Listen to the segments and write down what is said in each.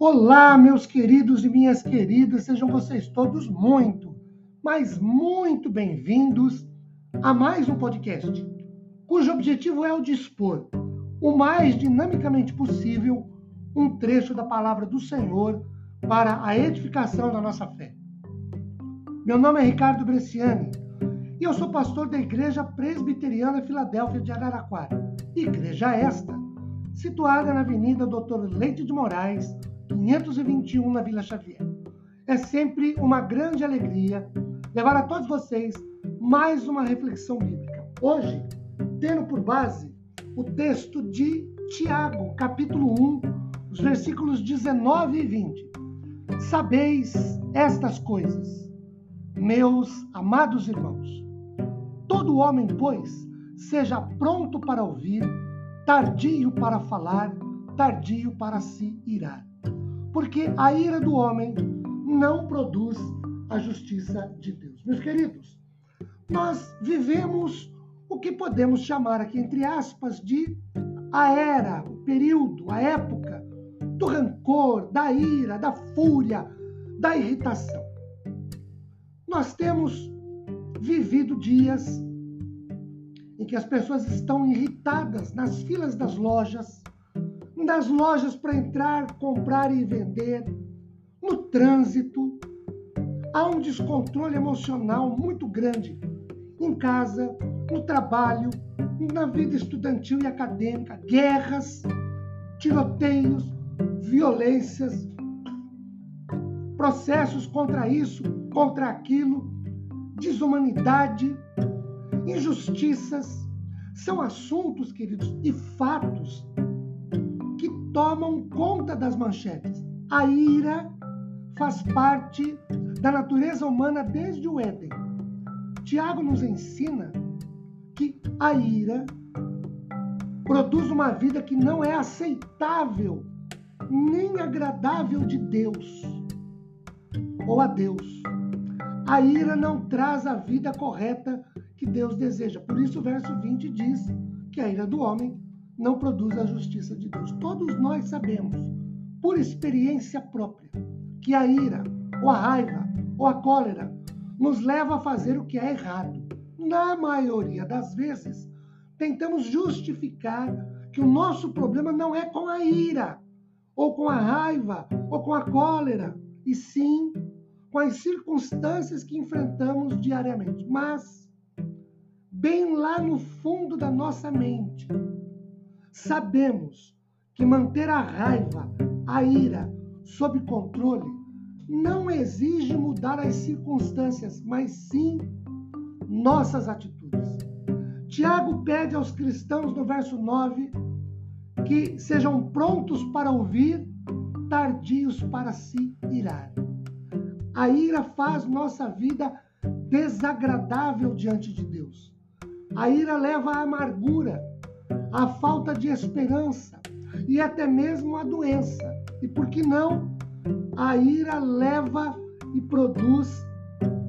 Olá, meus queridos e minhas queridas, sejam vocês todos muito, mas muito bem-vindos a mais um podcast, cujo objetivo é o dispor o mais dinamicamente possível um trecho da palavra do Senhor para a edificação da nossa fé. Meu nome é Ricardo Bresciani e eu sou pastor da Igreja Presbiteriana Filadélfia de Araraquara. Igreja esta, situada na Avenida Doutor Leite de Moraes, 521 na Vila Xavier. É sempre uma grande alegria levar a todos vocês mais uma reflexão bíblica. Hoje, tendo por base o texto de Tiago, capítulo 1, os versículos 19 e 20. Sabeis estas coisas, meus amados irmãos. Todo homem, pois, seja pronto para ouvir, tardio para falar, tardio para se irar porque a ira do homem não produz a justiça de Deus. Meus queridos, nós vivemos o que podemos chamar aqui, entre aspas, de a era, o período, a época do rancor, da ira, da fúria, da irritação. Nós temos vivido dias em que as pessoas estão irritadas nas filas das lojas, das lojas para entrar, comprar e vender, no trânsito. Há um descontrole emocional muito grande em casa, no trabalho, na vida estudantil e acadêmica, guerras, tiroteios, violências, processos contra isso, contra aquilo, desumanidade, injustiças. São assuntos, queridos, e fatos tomam conta das manchetes. A ira faz parte da natureza humana desde o Éden. Tiago nos ensina que a ira produz uma vida que não é aceitável nem agradável de Deus ou a Deus. A ira não traz a vida correta que Deus deseja. Por isso o verso 20 diz que a ira do homem não produz a justiça de Deus. Todos nós sabemos, por experiência própria, que a ira, ou a raiva, ou a cólera nos leva a fazer o que é errado. Na maioria das vezes, tentamos justificar que o nosso problema não é com a ira, ou com a raiva, ou com a cólera, e sim com as circunstâncias que enfrentamos diariamente. Mas, bem lá no fundo da nossa mente, Sabemos que manter a raiva, a ira sob controle não exige mudar as circunstâncias, mas sim nossas atitudes. Tiago pede aos cristãos no verso 9 que sejam prontos para ouvir, tardios para se irar. A ira faz nossa vida desagradável diante de Deus. A ira leva à amargura, a falta de esperança e até mesmo a doença. E por que não? A ira leva e produz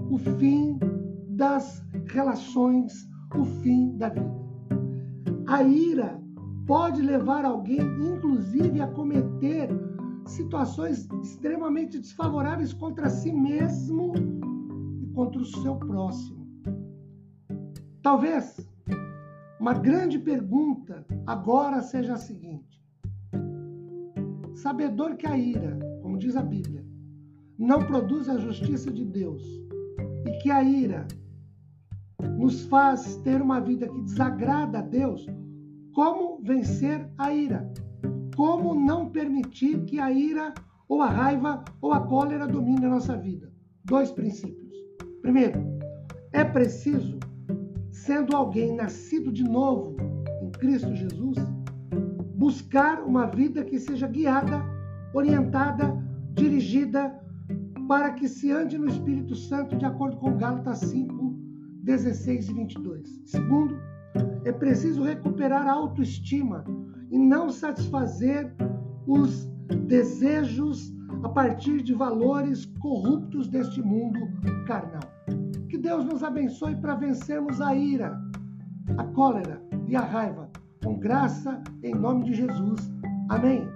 o fim das relações, o fim da vida. A ira pode levar alguém, inclusive, a cometer situações extremamente desfavoráveis contra si mesmo e contra o seu próximo. Talvez uma grande pergunta agora seja a seguinte: sabedor que a ira, como diz a Bíblia, não produz a justiça de Deus e que a ira nos faz ter uma vida que desagrada a Deus, como vencer a ira? Como não permitir que a ira ou a raiva ou a cólera domine a nossa vida? Dois princípios. Primeiro, é preciso sendo alguém nascido de novo em Cristo Jesus, buscar uma vida que seja guiada, orientada, dirigida, para que se ande no Espírito Santo, de acordo com Gálatas 5, 16 e 22. Segundo, é preciso recuperar a autoestima e não satisfazer os desejos a partir de valores corruptos deste mundo carnal. Que Deus nos abençoe para vencermos a ira, a cólera e a raiva com graça, em nome de Jesus. Amém.